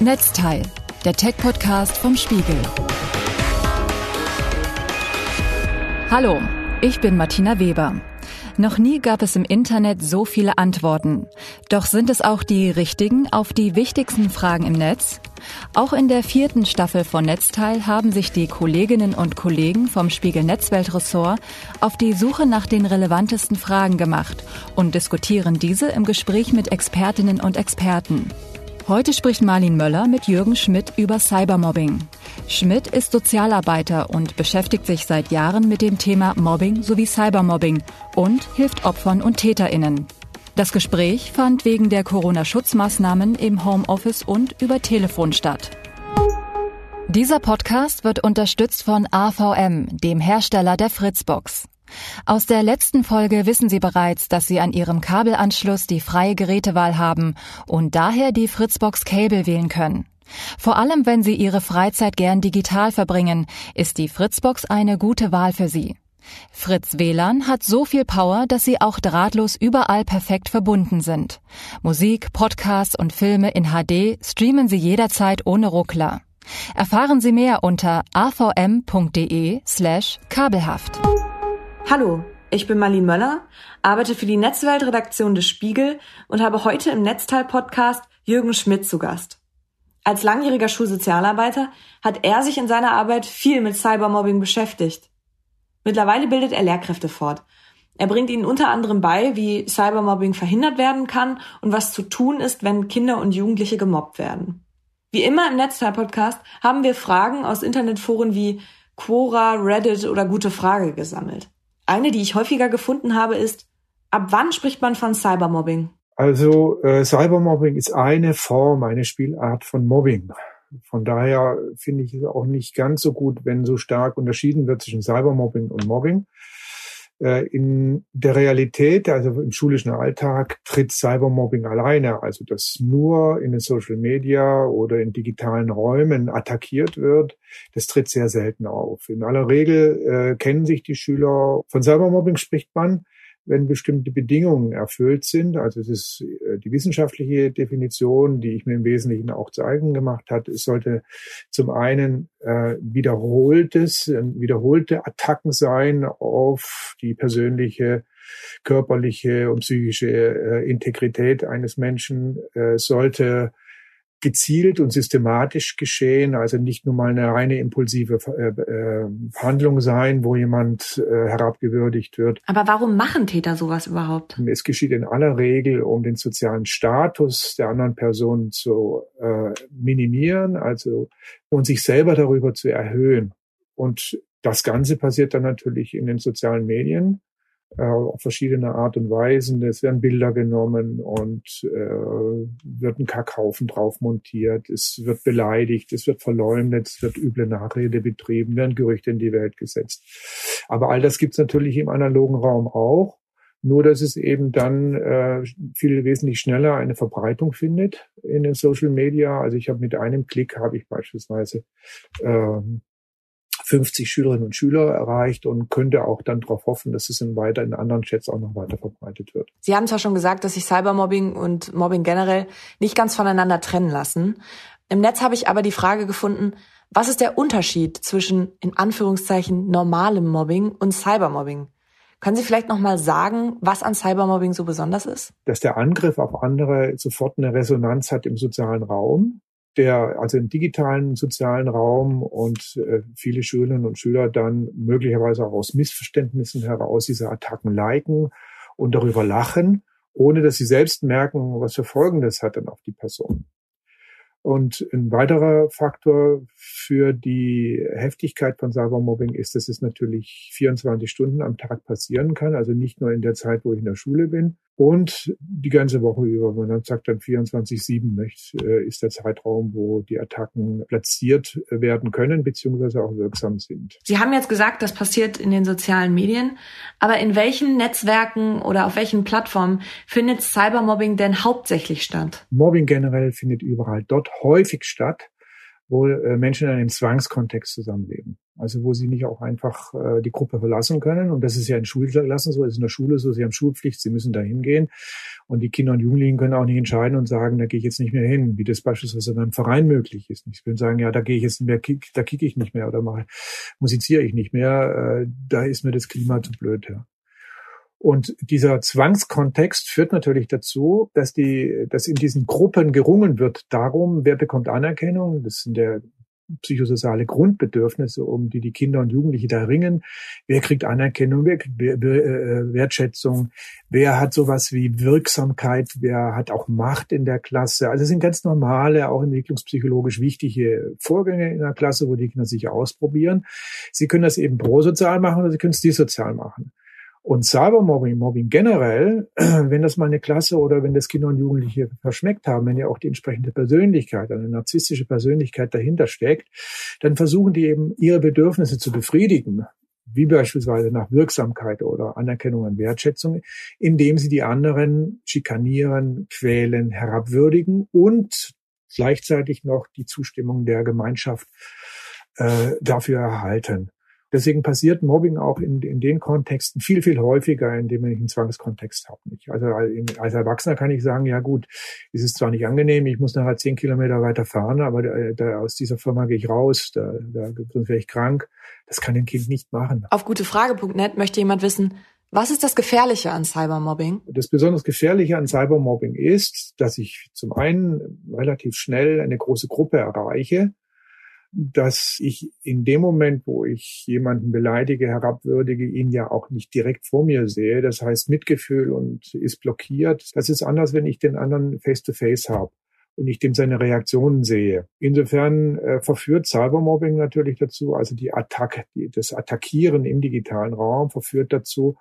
Netzteil, der Tech-Podcast vom Spiegel. Hallo, ich bin Martina Weber. Noch nie gab es im Internet so viele Antworten. Doch sind es auch die richtigen auf die wichtigsten Fragen im Netz? Auch in der vierten Staffel von Netzteil haben sich die Kolleginnen und Kollegen vom Spiegel Netzweltressort auf die Suche nach den relevantesten Fragen gemacht und diskutieren diese im Gespräch mit Expertinnen und Experten. Heute spricht Marlin Möller mit Jürgen Schmidt über Cybermobbing. Schmidt ist Sozialarbeiter und beschäftigt sich seit Jahren mit dem Thema Mobbing sowie Cybermobbing und hilft Opfern und Täterinnen. Das Gespräch fand wegen der Corona-Schutzmaßnahmen im Homeoffice und über Telefon statt. Dieser Podcast wird unterstützt von AVM, dem Hersteller der Fritzbox. Aus der letzten Folge wissen Sie bereits, dass Sie an Ihrem Kabelanschluss die freie Gerätewahl haben und daher die Fritzbox Cable wählen können. Vor allem, wenn Sie Ihre Freizeit gern digital verbringen, ist die Fritzbox eine gute Wahl für Sie. Fritz WLAN hat so viel Power, dass sie auch drahtlos überall perfekt verbunden sind. Musik, Podcasts und Filme in HD streamen Sie jederzeit ohne Ruckler. Erfahren Sie mehr unter avm.de slash kabelhaft. Hallo, ich bin Marlene Möller, arbeite für die Netzweltredaktion des Spiegel und habe heute im Netzteil-Podcast Jürgen Schmidt zu Gast. Als langjähriger Schulsozialarbeiter hat er sich in seiner Arbeit viel mit Cybermobbing beschäftigt. Mittlerweile bildet er Lehrkräfte fort. Er bringt ihnen unter anderem bei, wie Cybermobbing verhindert werden kann und was zu tun ist, wenn Kinder und Jugendliche gemobbt werden. Wie immer im Netzteil-Podcast haben wir Fragen aus Internetforen wie Quora, Reddit oder Gute Frage gesammelt. Eine, die ich häufiger gefunden habe, ist, ab wann spricht man von Cybermobbing? Also äh, Cybermobbing ist eine Form, eine Spielart von Mobbing. Von daher finde ich es auch nicht ganz so gut, wenn so stark unterschieden wird zwischen Cybermobbing und Mobbing. Äh, in der Realität, also im schulischen Alltag, tritt Cybermobbing alleine, also dass nur in den Social Media oder in digitalen Räumen attackiert wird, das tritt sehr selten auf. In aller Regel äh, kennen sich die Schüler. Von Cybermobbing spricht man, wenn bestimmte Bedingungen erfüllt sind. Also es ist äh, die wissenschaftliche Definition, die ich mir im Wesentlichen auch zu eigen gemacht hat. Es sollte zum einen äh, wiederholtes, äh, wiederholte Attacken sein auf die persönliche körperliche und psychische äh, Integrität eines Menschen, äh, sollte gezielt und systematisch geschehen, also nicht nur mal eine reine impulsive äh, äh, Handlung sein, wo jemand äh, herabgewürdigt wird. Aber warum machen Täter sowas überhaupt? Es geschieht in aller Regel, um den sozialen Status der anderen Person zu äh, minimieren, also und sich selber darüber zu erhöhen. Und das Ganze passiert dann natürlich in den sozialen Medien äh, auf verschiedene Art und Weisen. Es werden Bilder genommen und äh, wird ein Kackhaufen drauf montiert. Es wird beleidigt, es wird verleumdet, es wird üble Nachrede betrieben, werden Gerüchte in die Welt gesetzt. Aber all das gibt es natürlich im analogen Raum auch. Nur, dass es eben dann äh, viel wesentlich schneller eine Verbreitung findet in den Social Media. Also ich habe mit einem Klick habe ich beispielsweise äh, 50 Schülerinnen und Schüler erreicht und könnte auch dann darauf hoffen, dass es in weiter in anderen Chats auch noch weiter verbreitet wird. Sie haben zwar schon gesagt, dass sich Cybermobbing und Mobbing generell nicht ganz voneinander trennen lassen. Im Netz habe ich aber die Frage gefunden, was ist der Unterschied zwischen in Anführungszeichen normalem Mobbing und Cybermobbing? Können Sie vielleicht noch mal sagen, was an Cybermobbing so besonders ist? Dass der Angriff auf andere sofort eine Resonanz hat im sozialen Raum, der, also im digitalen sozialen Raum und äh, viele Schülerinnen und Schüler dann möglicherweise auch aus Missverständnissen heraus diese Attacken liken und darüber lachen, ohne dass sie selbst merken, was für Folgen das hat dann auf die Person. Und ein weiterer Faktor für die Heftigkeit von Cybermobbing ist, dass es natürlich 24 Stunden am Tag passieren kann, also nicht nur in der Zeit, wo ich in der Schule bin, und die ganze Woche über. Man dann sagt dann 24-7 äh, ist der Zeitraum, wo die Attacken platziert werden können, beziehungsweise auch wirksam sind. Sie haben jetzt gesagt, das passiert in den sozialen Medien. Aber in welchen Netzwerken oder auf welchen Plattformen findet Cybermobbing denn hauptsächlich statt? Mobbing generell findet überall dort häufig statt, wo äh, Menschen in einem Zwangskontext zusammenleben. Also wo sie nicht auch einfach äh, die Gruppe verlassen können. Und das ist ja in Schulklassen so, ist in der Schule so, sie haben Schulpflicht, sie müssen da hingehen. Und die Kinder und Jugendlichen können auch nicht entscheiden und sagen, da gehe ich jetzt nicht mehr hin, wie das beispielsweise beim Verein möglich ist. Sie können sagen, ja, da gehe ich jetzt nicht mehr, kick, da kicke ich nicht mehr oder mal musiziere ich nicht mehr, äh, da ist mir das Klima zu blöd. Ja. Und dieser Zwangskontext führt natürlich dazu, dass die, dass in diesen Gruppen gerungen wird darum, wer bekommt Anerkennung. Das sind der psychosoziale Grundbedürfnisse, um die die Kinder und Jugendliche da ringen. Wer kriegt Anerkennung, wer kriegt äh, Wertschätzung, wer hat sowas wie Wirksamkeit, wer hat auch Macht in der Klasse. Also es sind ganz normale, auch entwicklungspsychologisch wichtige Vorgänge in der Klasse, wo die Kinder sich ausprobieren. Sie können das eben prosozial machen oder sie können es dissozial machen. Und Cybermobbing, Mobbing generell, wenn das mal eine Klasse oder wenn das Kinder und Jugendliche verschmeckt haben, wenn ja auch die entsprechende Persönlichkeit, eine narzisstische Persönlichkeit dahinter steckt, dann versuchen die eben ihre Bedürfnisse zu befriedigen, wie beispielsweise nach Wirksamkeit oder Anerkennung und Wertschätzung, indem sie die anderen schikanieren, quälen, herabwürdigen und gleichzeitig noch die Zustimmung der Gemeinschaft äh, dafür erhalten. Deswegen passiert Mobbing auch in, in den Kontexten viel, viel häufiger, indem ich einen Zwangskontext habe. Also als Erwachsener kann ich sagen, ja gut, es ist zwar nicht angenehm, ich muss nachher zehn Kilometer weiter fahren, aber da, da, aus dieser Firma gehe ich raus, da, da sonst wäre ich krank. Das kann ein Kind nicht machen. Auf gutefrage.net möchte jemand wissen, was ist das Gefährliche an Cybermobbing? Das besonders Gefährliche an Cybermobbing ist, dass ich zum einen relativ schnell eine große Gruppe erreiche, dass ich in dem Moment, wo ich jemanden beleidige, herabwürdige, ihn ja auch nicht direkt vor mir sehe. Das heißt Mitgefühl und ist blockiert. Das ist anders, wenn ich den anderen face-to-face habe und ich dem seine Reaktionen sehe. Insofern äh, verführt Cybermobbing natürlich dazu, also die Attacke, die, das Attackieren im digitalen Raum verführt dazu,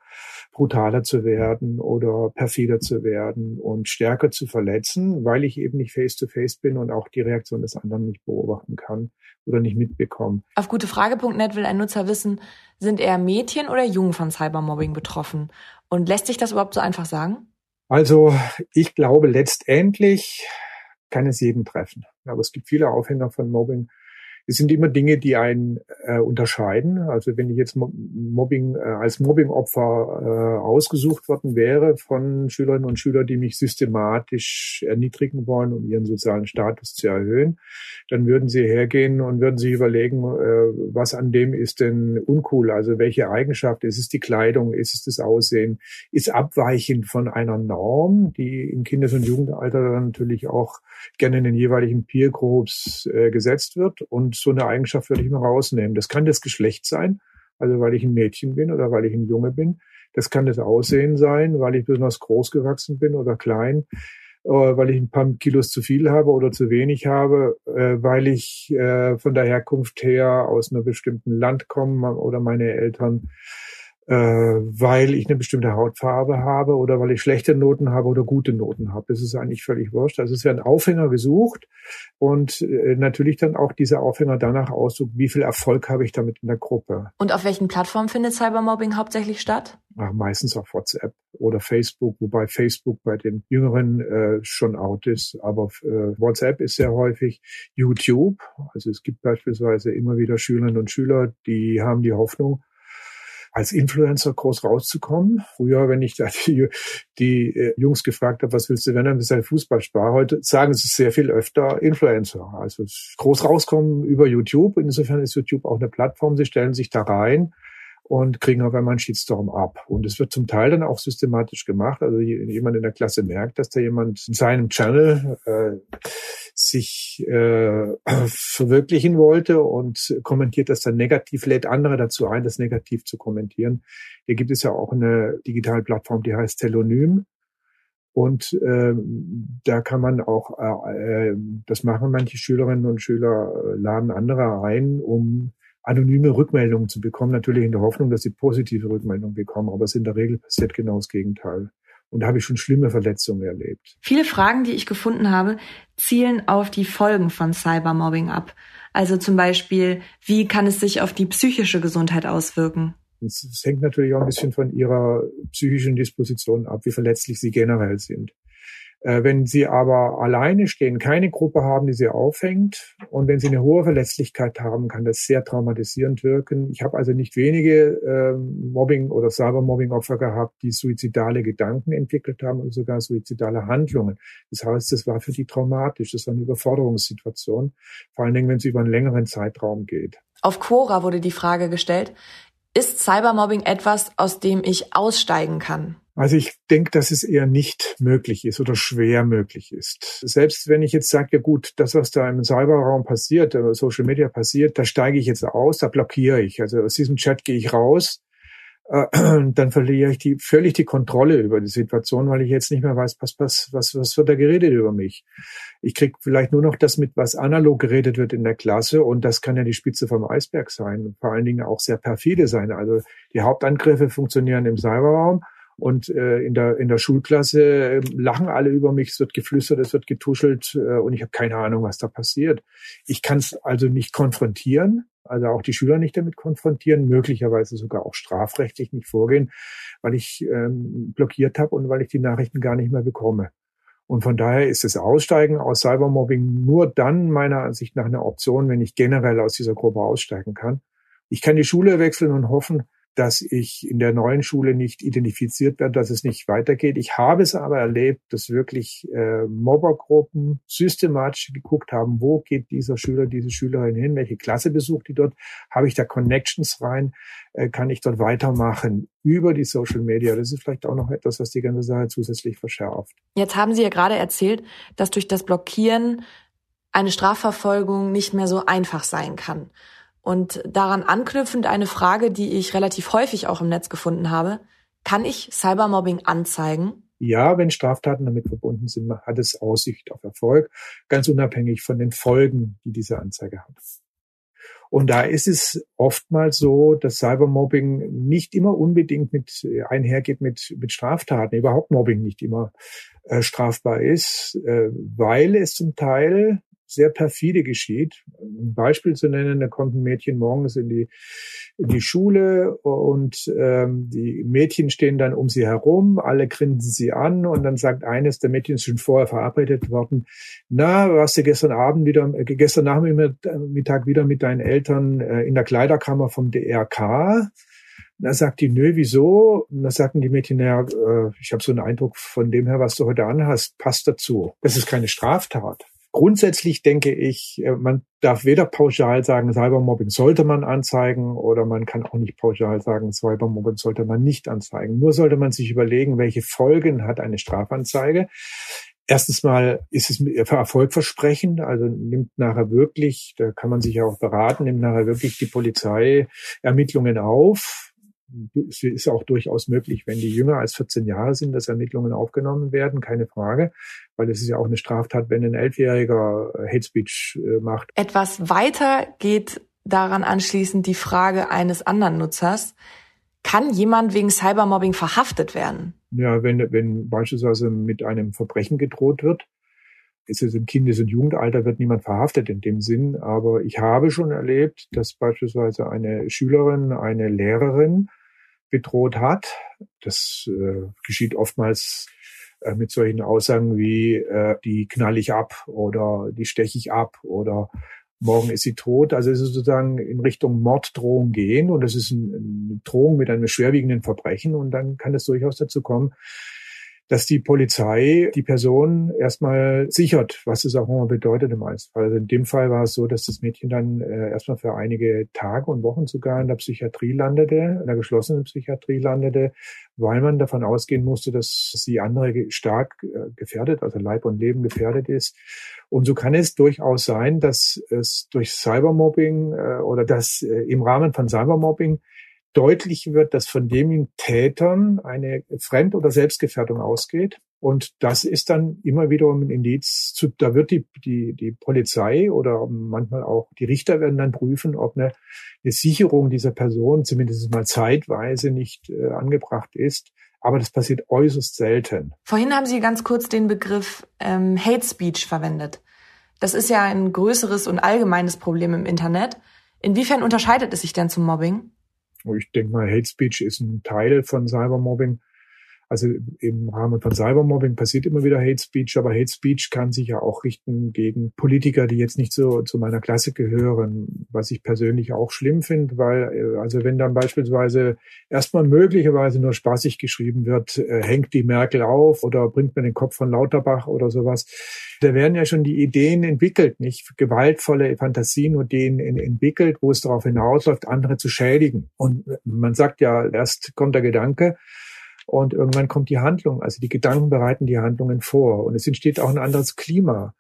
brutaler zu werden oder perfider zu werden und stärker zu verletzen, weil ich eben nicht face-to-face -face bin und auch die Reaktion des anderen nicht beobachten kann oder nicht mitbekomme. Auf gutefrage.net will ein Nutzer wissen, sind eher Mädchen oder Jungen von Cybermobbing betroffen? Und lässt sich das überhaupt so einfach sagen? Also ich glaube letztendlich kann es jeden treffen. Aber es gibt viele Aufhänger von Mobbing, es sind immer Dinge, die einen äh, unterscheiden. Also wenn ich jetzt Mobbing äh, als Mobbingopfer äh, ausgesucht worden wäre von Schülerinnen und Schülern, die mich systematisch erniedrigen wollen, um ihren sozialen Status zu erhöhen, dann würden sie hergehen und würden sich überlegen, äh, was an dem ist denn uncool? Also welche Eigenschaft? Ist es die Kleidung? Ist es das Aussehen? Ist abweichend von einer Norm, die im Kindes- und Jugendalter dann natürlich auch gerne in den jeweiligen Peer Groups äh, gesetzt wird und so eine Eigenschaft würde ich mal rausnehmen. Das kann das Geschlecht sein, also weil ich ein Mädchen bin oder weil ich ein Junge bin. Das kann das Aussehen sein, weil ich besonders groß gewachsen bin oder klein, äh, weil ich ein paar Kilos zu viel habe oder zu wenig habe, äh, weil ich äh, von der Herkunft her aus einem bestimmten Land komme oder meine Eltern weil ich eine bestimmte Hautfarbe habe oder weil ich schlechte Noten habe oder gute Noten habe. Das ist eigentlich völlig wurscht. Also es werden Aufhänger gesucht und äh, natürlich dann auch dieser Aufhänger danach aussucht, wie viel Erfolg habe ich damit in der Gruppe. Und auf welchen Plattformen findet Cybermobbing hauptsächlich statt? Ach, meistens auf WhatsApp oder Facebook, wobei Facebook bei den Jüngeren äh, schon out ist. Aber äh, WhatsApp ist sehr häufig YouTube. Also es gibt beispielsweise immer wieder Schülerinnen und Schüler, die haben die Hoffnung, als Influencer groß rauszukommen. Früher, wenn ich da die, die äh, Jungs gefragt habe, was willst du werden, dann bist du ein Fußballspar. Heute sagen sie sehr viel öfter Influencer. Also groß rauskommen über YouTube. Insofern ist YouTube auch eine Plattform. Sie stellen sich da rein und kriegen auf einmal einen Shitstorm ab. Und es wird zum Teil dann auch systematisch gemacht. Also jemand in der Klasse merkt, dass da jemand in seinem Channel äh, sich äh, verwirklichen wollte und kommentiert das dann negativ, lädt andere dazu ein, das negativ zu kommentieren. Hier gibt es ja auch eine digitale Plattform, die heißt Telonym. Und äh, da kann man auch, äh, äh das machen manche Schülerinnen und Schüler, äh, laden andere ein, um anonyme Rückmeldungen zu bekommen, natürlich in der Hoffnung, dass sie positive Rückmeldungen bekommen, aber es in der Regel passiert genau das Gegenteil. Und da habe ich schon schlimme Verletzungen erlebt. Viele Fragen, die ich gefunden habe, zielen auf die Folgen von Cybermobbing ab. Also zum Beispiel, wie kann es sich auf die psychische Gesundheit auswirken? Es hängt natürlich auch ein bisschen von ihrer psychischen Disposition ab, wie verletzlich sie generell sind. Äh, wenn Sie aber alleine stehen, keine Gruppe haben, die Sie aufhängt und wenn Sie eine hohe Verletzlichkeit haben, kann das sehr traumatisierend wirken. Ich habe also nicht wenige äh, Mobbing- oder Cybermobbing-Opfer gehabt, die suizidale Gedanken entwickelt haben und sogar suizidale Handlungen. Das heißt, das war für die traumatisch, das war eine Überforderungssituation, vor allen Dingen, wenn es über einen längeren Zeitraum geht. Auf Quora wurde die Frage gestellt, ist Cybermobbing etwas, aus dem ich aussteigen kann? Also ich denke, dass es eher nicht möglich ist oder schwer möglich ist. Selbst wenn ich jetzt sage, ja gut, das, was da im Cyberraum passiert, äh, Social Media passiert, da steige ich jetzt aus, da blockiere ich. Also aus diesem Chat gehe ich raus, dann verliere ich die, völlig die Kontrolle über die Situation, weil ich jetzt nicht mehr weiß, was, was, was, was wird da geredet über mich. Ich krieg vielleicht nur noch das mit, was analog geredet wird in der Klasse und das kann ja die Spitze vom Eisberg sein. Vor allen Dingen auch sehr perfide sein. Also die Hauptangriffe funktionieren im Cyberraum und äh, in, der, in der Schulklasse äh, lachen alle über mich, es wird geflüstert, es wird getuschelt äh, und ich habe keine Ahnung, was da passiert. Ich kann es also nicht konfrontieren, also auch die Schüler nicht damit konfrontieren, möglicherweise sogar auch strafrechtlich nicht vorgehen, weil ich ähm, blockiert habe und weil ich die Nachrichten gar nicht mehr bekomme. Und von daher ist das Aussteigen aus Cybermobbing nur dann meiner Ansicht nach eine Option, wenn ich generell aus dieser Gruppe aussteigen kann. Ich kann die Schule wechseln und hoffen, dass ich in der neuen Schule nicht identifiziert werde, dass es nicht weitergeht. Ich habe es aber erlebt, dass wirklich äh, Mobbergruppen systematisch geguckt haben, wo geht dieser Schüler, diese Schülerin hin, welche Klasse besucht die dort, habe ich da Connections rein, äh, kann ich dort weitermachen über die Social Media. Das ist vielleicht auch noch etwas, was die ganze Sache zusätzlich verschärft. Jetzt haben Sie ja gerade erzählt, dass durch das Blockieren eine Strafverfolgung nicht mehr so einfach sein kann. Und daran anknüpfend eine Frage, die ich relativ häufig auch im Netz gefunden habe. Kann ich Cybermobbing anzeigen? Ja, wenn Straftaten damit verbunden sind, hat es Aussicht auf Erfolg, ganz unabhängig von den Folgen, die diese Anzeige hat. Und da ist es oftmals so, dass Cybermobbing nicht immer unbedingt mit einhergeht mit, mit Straftaten, überhaupt Mobbing nicht immer äh, strafbar ist, äh, weil es zum Teil sehr perfide geschieht. Ein Beispiel zu nennen, da kommt ein Mädchen morgens in die, in die Schule und ähm, die Mädchen stehen dann um sie herum, alle grinsen sie an und dann sagt eines der Mädchen, ist schon vorher verabredet worden, na, warst du gestern Abend wieder, äh, gestern Nachmittag wieder mit deinen Eltern äh, in der Kleiderkammer vom DRK? Da sagt die, nö, wieso? Und da sagten die Mädchen, naja, äh, ich habe so einen Eindruck von dem her, was du heute anhast, passt dazu. Das ist keine Straftat. Grundsätzlich denke ich, äh, man darf weder pauschal sagen, Cybermobbing sollte man anzeigen oder man kann auch nicht pauschal sagen, Cybermobbing sollte man nicht anzeigen. Nur sollte man sich überlegen, welche Folgen hat eine Strafanzeige. Erstens mal ist es für Erfolg versprechend, also nimmt nachher wirklich, da kann man sich ja auch beraten, nimmt nachher wirklich die Polizei Ermittlungen auf, es ist auch durchaus möglich, wenn die jünger als 14 Jahre sind, dass Ermittlungen aufgenommen werden, keine Frage, weil es ist ja auch eine Straftat, wenn ein Elfjähriger äh, Hate Speech äh, macht. Etwas weiter geht daran anschließend die Frage eines anderen Nutzers. Kann jemand wegen Cybermobbing verhaftet werden? Ja, wenn, wenn beispielsweise mit einem Verbrechen gedroht wird, ist es im Kindes- und Jugendalter wird niemand verhaftet in dem Sinn, aber ich habe schon erlebt, dass beispielsweise eine Schülerin eine Lehrerin bedroht hat. Das äh, geschieht oftmals äh, mit solchen Aussagen wie äh, die knall ich ab oder die steche ich ab oder morgen ist sie tot. Also es ist sozusagen in Richtung Morddrohung gehen und das ist eine Drohung mit einem schwerwiegenden Verbrechen und dann kann es durchaus dazu kommen, dass die Polizei die Person erstmal sichert, was es auch immer bedeutet im Einzelfall. Also in dem Fall war es so, dass das Mädchen dann äh, erstmal für einige Tage und Wochen sogar in der Psychiatrie landete, in der geschlossenen Psychiatrie landete, weil man davon ausgehen musste, dass sie andere stark äh, gefährdet, also Leib und Leben gefährdet ist. Und so kann es durchaus sein, dass es durch Cybermobbing äh, oder dass äh, im Rahmen von Cybermobbing deutlich wird, dass von den Tätern eine Fremd- oder Selbstgefährdung ausgeht. Und das ist dann immer wiederum ein Indiz, zu, da wird die, die, die Polizei oder manchmal auch die Richter werden dann prüfen, ob eine, eine Sicherung dieser Person zumindest mal zeitweise nicht äh, angebracht ist. Aber das passiert äußerst selten. Vorhin haben Sie ganz kurz den Begriff ähm, Hate Speech verwendet. Das ist ja ein größeres und allgemeines Problem im Internet. Inwiefern unterscheidet es sich denn zum Mobbing? Ich denke mal, Hate Speech ist ein Teil von Cybermobbing. Also im Rahmen von Cybermobbing passiert immer wieder Hate Speech, aber Hate Speech kann sich ja auch richten gegen Politiker, die jetzt nicht so zu meiner Klasse gehören, was ich persönlich auch schlimm finde, weil äh, also wenn dann beispielsweise erstmal möglicherweise nur spaßig geschrieben wird, äh, hängt die Merkel auf oder bringt mir den Kopf von Lauterbach oder sowas, da werden ja schon die Ideen entwickelt, nicht gewaltvolle Fantasien und Ideen entwickelt, wo es darauf hinausläuft, andere zu schädigen. Und man sagt ja, erst kommt der Gedanke, und irgendwann kommt die Handlung. Also die Gedanken bereiten die Handlungen vor. Und es entsteht auch ein anderes Klima.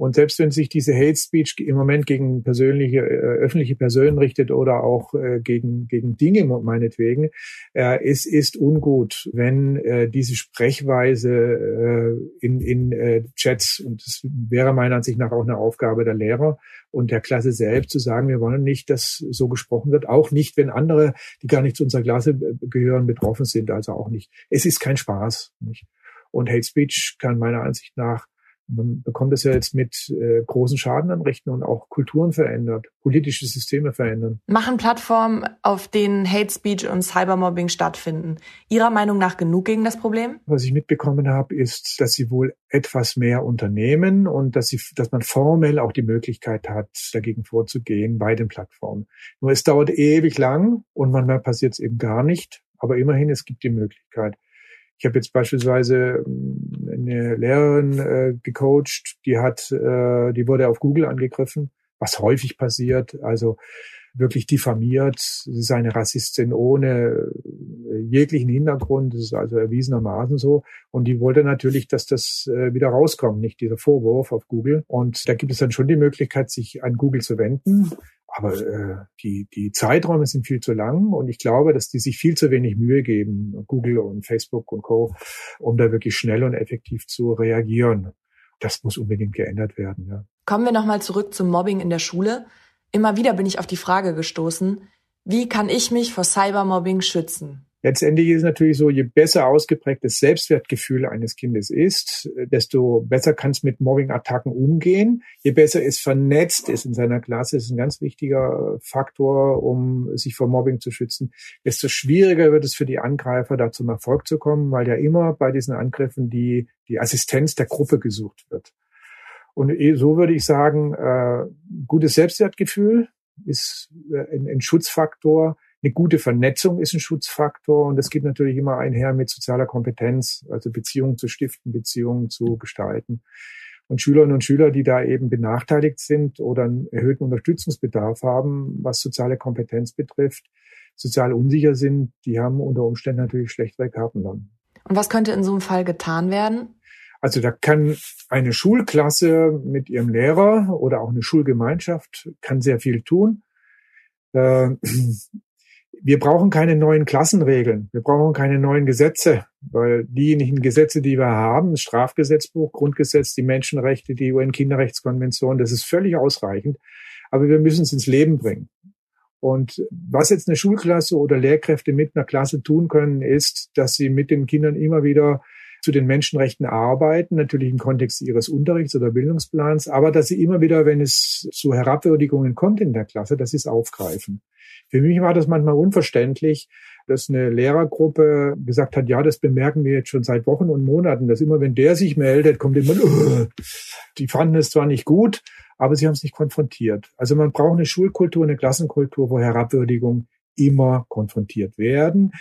Und selbst wenn sich diese Hate Speech im Moment gegen persönliche, äh, öffentliche Personen richtet oder auch äh, gegen, gegen Dinge meinetwegen, äh, es ist ungut, wenn äh, diese Sprechweise äh, in, in äh, Chats, und das wäre meiner Ansicht nach auch eine Aufgabe der Lehrer und der Klasse selbst, zu sagen, wir wollen nicht, dass so gesprochen wird, auch nicht, wenn andere, die gar nicht zu unserer Klasse äh, gehören, betroffen sind, also auch nicht. Es ist kein Spaß. Nicht? Und Hate Speech kann meiner Ansicht nach man bekommt es ja jetzt mit äh, großen Schaden anrichten und auch Kulturen verändert, politische Systeme verändern. Machen Plattformen, auf denen Hate Speech und Cybermobbing stattfinden, Ihrer Meinung nach genug gegen das Problem? Was ich mitbekommen habe, ist, dass sie wohl etwas mehr unternehmen und dass sie, dass man formell auch die Möglichkeit hat, dagegen vorzugehen bei den Plattformen. Nur es dauert ewig lang und manchmal passiert es eben gar nicht. Aber immerhin, es gibt die Möglichkeit. Ich habe jetzt beispielsweise ähm, eine Lehrerin äh, gecoacht, die hat, äh, die wurde auf Google angegriffen, was häufig passiert, also wirklich diffamiert. Sie ist eine Rassistin ohne äh, jeglichen Hintergrund, das ist also erwiesenermaßen so. Und die wollte natürlich, dass das äh, wieder rauskommt, nicht dieser Vorwurf auf Google. Und da gibt es dann schon die Möglichkeit, sich an Google zu wenden. Aber äh, die, die Zeiträume sind viel zu lang und ich glaube, dass die sich viel zu wenig Mühe geben, Google und Facebook und Co., um da wirklich schnell und effektiv zu reagieren. Das muss unbedingt geändert werden. Ja. Kommen wir nochmal zurück zum Mobbing in der Schule. Immer wieder bin ich auf die Frage gestoßen, wie kann ich mich vor Cybermobbing schützen? Letztendlich ist es natürlich so, je besser ausgeprägt das Selbstwertgefühl eines Kindes ist, desto besser kann es mit Mobbing-Attacken umgehen. Je besser es vernetzt ist in seiner Klasse, ist ein ganz wichtiger Faktor, um sich vor Mobbing zu schützen, desto schwieriger wird es für die Angreifer, da zum Erfolg zu kommen, weil ja immer bei diesen Angriffen die, die Assistenz der Gruppe gesucht wird. Und eh, so würde ich sagen, äh, gutes Selbstwertgefühl ist äh, ein, ein Schutzfaktor, eine gute Vernetzung ist ein Schutzfaktor und das geht natürlich immer einher mit sozialer Kompetenz, also Beziehungen zu stiften, Beziehungen zu gestalten. Und Schülerinnen und Schüler, die da eben benachteiligt sind oder einen erhöhten Unterstützungsbedarf haben, was soziale Kompetenz betrifft, sozial unsicher sind, die haben unter Umständen natürlich schlechtere Karten dann. Und was könnte in so einem Fall getan werden? Also da kann eine Schulklasse mit ihrem Lehrer oder auch eine Schulgemeinschaft kann sehr viel tun. Äh, wir brauchen keine neuen Klassenregeln, wir brauchen keine neuen Gesetze, weil diejenigen Gesetze, die wir haben, das Strafgesetzbuch, Grundgesetz, die Menschenrechte, die UN-Kinderrechtskonvention, das ist völlig ausreichend. Aber wir müssen es ins Leben bringen. Und was jetzt eine Schulklasse oder Lehrkräfte mit einer Klasse tun können, ist, dass sie mit den Kindern immer wieder zu den Menschenrechten arbeiten, natürlich im Kontext ihres Unterrichts oder Bildungsplans, aber dass sie immer wieder, wenn es zu Herabwürdigungen kommt in der Klasse, dass sie es aufgreifen. Für mich war das manchmal unverständlich, dass eine Lehrergruppe gesagt hat, ja, das bemerken wir jetzt schon seit Wochen und Monaten, dass immer, wenn der sich meldet, kommt immer, uh, die fanden es zwar nicht gut, aber sie haben es nicht konfrontiert. Also man braucht eine Schulkultur, eine Klassenkultur, wo Herabwürdigung immer konfrontiert werden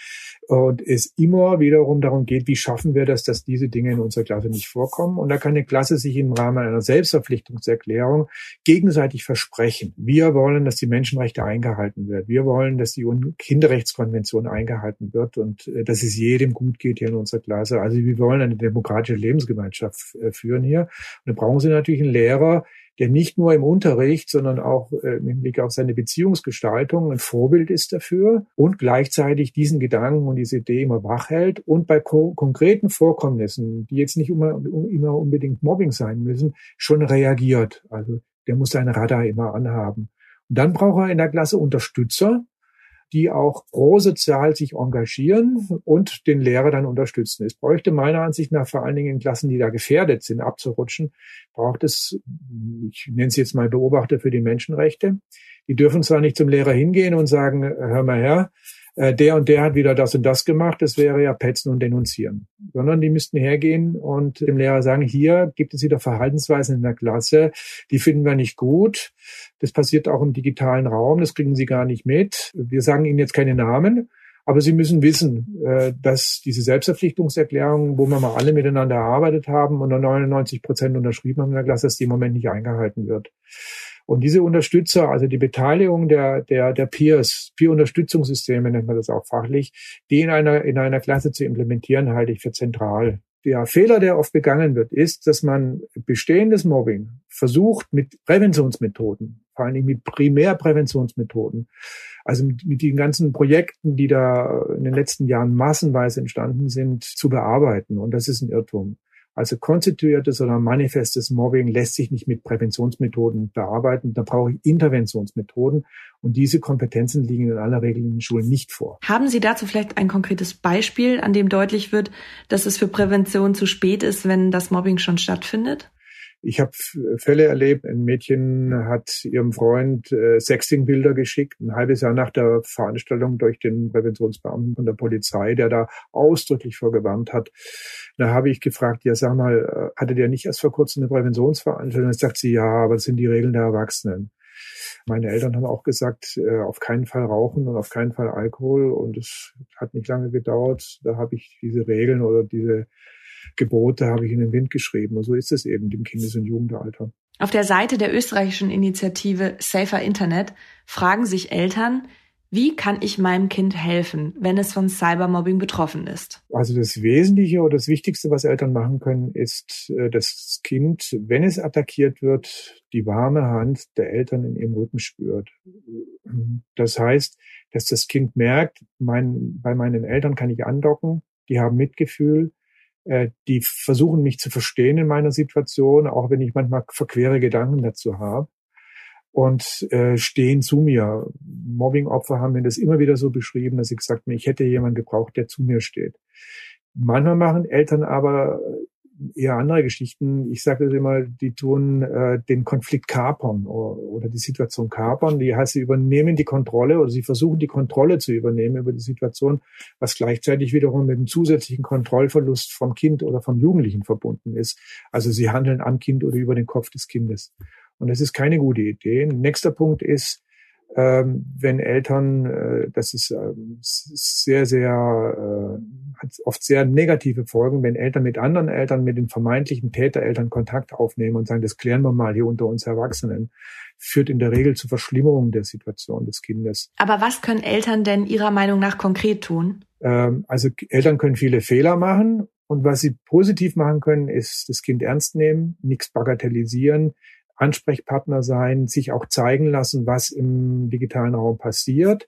und es immer wiederum darum geht, wie schaffen wir das, dass diese Dinge in unserer Klasse nicht vorkommen. Und da kann eine Klasse sich im Rahmen einer Selbstverpflichtungserklärung gegenseitig versprechen. Wir wollen, dass die Menschenrechte eingehalten werden. Wir wollen, dass die Kinderrechtskonvention eingehalten wird und äh, dass es jedem gut geht hier in unserer Klasse. Also wir wollen eine demokratische Lebensgemeinschaft äh, führen hier. Und dann brauchen Sie natürlich einen Lehrer, der nicht nur im Unterricht, sondern auch äh, im Hinblick auf seine Beziehungsgestaltung ein Vorbild ist dafür und gleichzeitig diesen Gedanken und diese Idee immer wach hält und bei ko konkreten Vorkommnissen, die jetzt nicht immer, immer unbedingt Mobbing sein müssen, schon reagiert. Also der muss seine Radar immer anhaben. Und dann braucht er in der Klasse Unterstützer, die auch prosozial sich engagieren und den Lehrer dann unterstützen. Es bräuchte meiner Ansicht nach vor allen Dingen in Klassen, die da gefährdet sind, abzurutschen, braucht es, ich nenne es jetzt mal Beobachter für die Menschenrechte. Die dürfen zwar nicht zum Lehrer hingehen und sagen, hör mal her, äh, der und der hat wieder das und das gemacht, das wäre ja petzen und denunzieren. Sondern die müssten hergehen und dem Lehrer sagen, hier gibt es wieder Verhaltensweisen in der Klasse, die finden wir nicht gut. Das passiert auch im digitalen Raum, das kriegen Sie gar nicht mit. Wir sagen Ihnen jetzt keine Namen, aber Sie müssen wissen, äh, dass diese Selbstverpflichtungserklärung, wo wir mal alle miteinander erarbeitet haben und 99 Prozent unterschrieben haben in der Klasse, dass die im Moment nicht eingehalten wird. Und diese Unterstützer, also die Beteiligung der, der, der Peers, Peer-Unterstützungssysteme nennt man das auch fachlich, die in einer, in einer Klasse zu implementieren, halte ich für zentral. Der Fehler, der oft begangen wird, ist, dass man bestehendes Mobbing versucht mit Präventionsmethoden, vor allem mit Primärpräventionsmethoden, also mit, mit den ganzen Projekten, die da in den letzten Jahren massenweise entstanden sind, zu bearbeiten. Und das ist ein Irrtum. Also konstituiertes oder manifestes Mobbing lässt sich nicht mit Präventionsmethoden bearbeiten. Da brauche ich Interventionsmethoden. Und diese Kompetenzen liegen in aller Regel in den Schulen nicht vor. Haben Sie dazu vielleicht ein konkretes Beispiel, an dem deutlich wird, dass es für Prävention zu spät ist, wenn das Mobbing schon stattfindet? Ich habe Fälle erlebt, ein Mädchen hat ihrem Freund äh, Sexting-Bilder geschickt, ein halbes Jahr nach der Veranstaltung durch den Präventionsbeamten von der Polizei, der da ausdrücklich vorgewarnt hat. Da habe ich gefragt, ja sag mal, äh, hatte der nicht erst vor kurzem eine Präventionsveranstaltung? Dann sagt sie, ja, aber das sind die Regeln der Erwachsenen. Meine Eltern haben auch gesagt, äh, auf keinen Fall rauchen und auf keinen Fall Alkohol. Und es hat nicht lange gedauert. Da habe ich diese Regeln oder diese Gebote habe ich in den Wind geschrieben. Und so ist es eben im Kindes- und Jugendalter. Auf der Seite der österreichischen Initiative Safer Internet fragen sich Eltern, wie kann ich meinem Kind helfen, wenn es von Cybermobbing betroffen ist? Also das Wesentliche oder das Wichtigste, was Eltern machen können, ist, äh, das Kind, wenn es attackiert wird, die warme Hand der Eltern in ihrem Rücken spürt. Das heißt, dass das Kind merkt, mein, bei meinen Eltern kann ich andocken, die haben Mitgefühl, die versuchen mich zu verstehen in meiner Situation, auch wenn ich manchmal verquere Gedanken dazu habe und äh, stehen zu mir. Mobbing-Opfer haben mir das immer wieder so beschrieben, dass sie gesagt haben, ich hätte jemanden gebraucht, der zu mir steht. Manchmal machen Eltern aber eher andere Geschichten. Ich sage das immer, die tun äh, den Konflikt kapern oder, oder die Situation kapern. Die heißt, sie übernehmen die Kontrolle oder sie versuchen die Kontrolle zu übernehmen über die Situation, was gleichzeitig wiederum mit einem zusätzlichen Kontrollverlust vom Kind oder vom Jugendlichen verbunden ist. Also sie handeln am Kind oder über den Kopf des Kindes. Und das ist keine gute Idee. Nächster Punkt ist, wenn Eltern, äh, das ist äh, sehr, sehr, äh, hat oft sehr negative Folgen, wenn Eltern mit anderen Eltern, mit den vermeintlichen Tätereltern Kontakt aufnehmen und sagen, das klären wir mal hier unter uns Erwachsenen, führt in der Regel zu Verschlimmerung der Situation des Kindes. Aber was können Eltern denn Ihrer Meinung nach konkret tun? Ähm, also Eltern können viele Fehler machen und was sie positiv machen können, ist das Kind ernst nehmen, nichts bagatellisieren, Ansprechpartner sein, sich auch zeigen lassen, was im digitalen Raum passiert.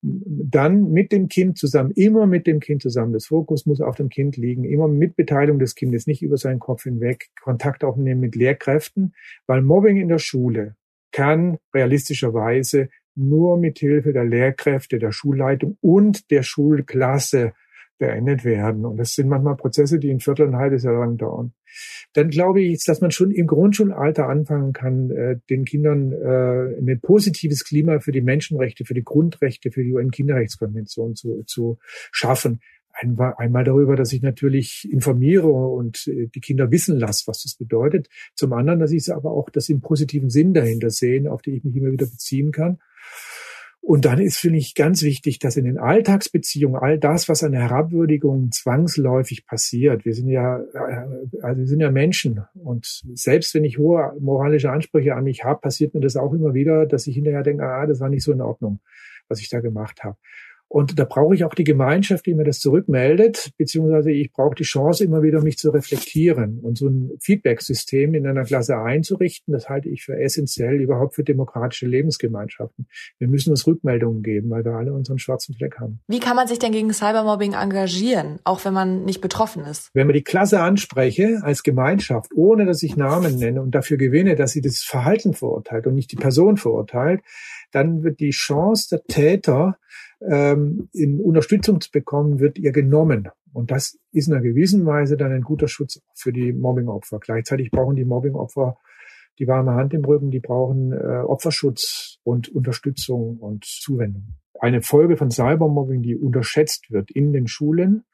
Dann mit dem Kind zusammen, immer mit dem Kind zusammen. Das Fokus muss auf dem Kind liegen, immer mit Beteiligung des Kindes, nicht über seinen Kopf hinweg, Kontakt aufnehmen mit Lehrkräften, weil Mobbing in der Schule kann realistischerweise nur mit Hilfe der Lehrkräfte, der Schulleitung und der Schulklasse beendet werden. Und das sind manchmal Prozesse, die ein Viertel, ein halbes Jahr lang dauern. Dann glaube ich, dass man schon im Grundschulalter anfangen kann, äh, den Kindern äh, ein positives Klima für die Menschenrechte, für die Grundrechte, für die UN-Kinderrechtskonvention zu, zu schaffen. Einmal, darüber, dass ich natürlich informiere und äh, die Kinder wissen lasse, was das bedeutet. Zum anderen, dass ich aber auch das im positiven Sinn dahinter sehen, auf die ich mich immer wieder beziehen kann. Und dann ist, finde ich, ganz wichtig, dass in den Alltagsbeziehungen all das, was an Herabwürdigung zwangsläufig passiert, wir sind ja, äh, also wir sind ja Menschen und selbst wenn ich hohe moralische Ansprüche an mich habe, passiert mir das auch immer wieder, dass ich hinterher denke, ah, das war nicht so in Ordnung, was ich da gemacht habe. Und da brauche ich auch die Gemeinschaft, die mir das zurückmeldet, beziehungsweise ich brauche die Chance, immer wieder mich zu reflektieren und so ein Feedback-System in einer Klasse einzurichten. Das halte ich für essentiell überhaupt für demokratische Lebensgemeinschaften. Wir müssen uns Rückmeldungen geben, weil wir alle unseren schwarzen Fleck haben. Wie kann man sich denn gegen Cybermobbing engagieren, auch wenn man nicht betroffen ist? Wenn man die Klasse anspreche als Gemeinschaft, ohne dass ich Namen nenne und dafür gewinne, dass sie das Verhalten verurteilt und nicht die Person verurteilt, dann wird die Chance der Täter, ähm, in Unterstützung zu bekommen, wird ihr genommen. Und das ist in einer gewissen Weise dann ein guter Schutz für die Mobbingopfer. Gleichzeitig brauchen die Mobbingopfer die warme Hand im Rücken, die brauchen äh, Opferschutz und Unterstützung und Zuwendung. Eine Folge von Cybermobbing, die unterschätzt wird in den Schulen,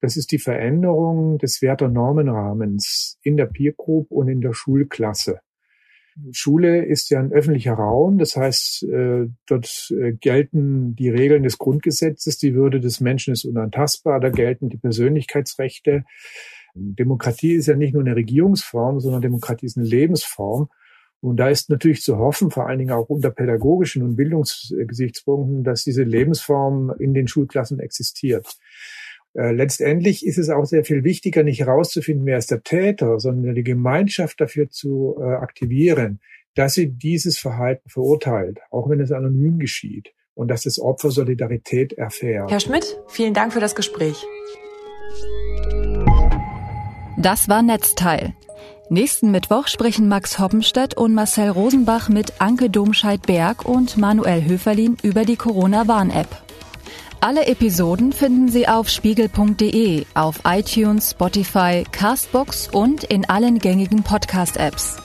das ist die Veränderung des Werte-Normenrahmens in der Peer Group und in der Schulklasse. Schule ist ja ein öffentlicher Raum, das heißt, äh, dort äh, gelten die Regeln des Grundgesetzes, die Würde des Menschen ist unantastbar, da gelten die Persönlichkeitsrechte. Demokratie ist ja nicht nur eine Regierungsform, sondern Demokratie ist eine Lebensform. Und da ist natürlich zu hoffen, vor allen Dingen auch unter pädagogischen und Bildungsgesichtspunkten, dass diese Lebensform in den Schulklassen existiert. Äh, letztendlich ist es auch sehr viel wichtiger, nicht herauszufinden, wer ist der Täter, sondern die Gemeinschaft dafür zu äh, aktivieren, dass sie dieses Verhalten verurteilt, auch wenn es anonym geschieht und dass das Opfer Solidarität erfährt. Herr Schmidt, vielen Dank für das Gespräch. Das war Netzteil. Nächsten Mittwoch sprechen Max Hoppenstedt und Marcel Rosenbach mit Anke Domscheit-Berg und Manuel Höferlin über die Corona-Warn-App. Alle Episoden finden Sie auf spiegel.de, auf iTunes, Spotify, Castbox und in allen gängigen Podcast-Apps.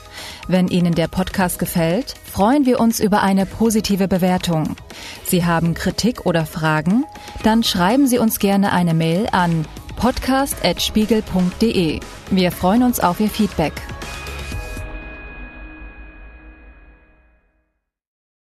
Wenn Ihnen der Podcast gefällt, freuen wir uns über eine positive Bewertung. Sie haben Kritik oder Fragen? Dann schreiben Sie uns gerne eine Mail an podcast.spiegel.de. Wir freuen uns auf Ihr Feedback.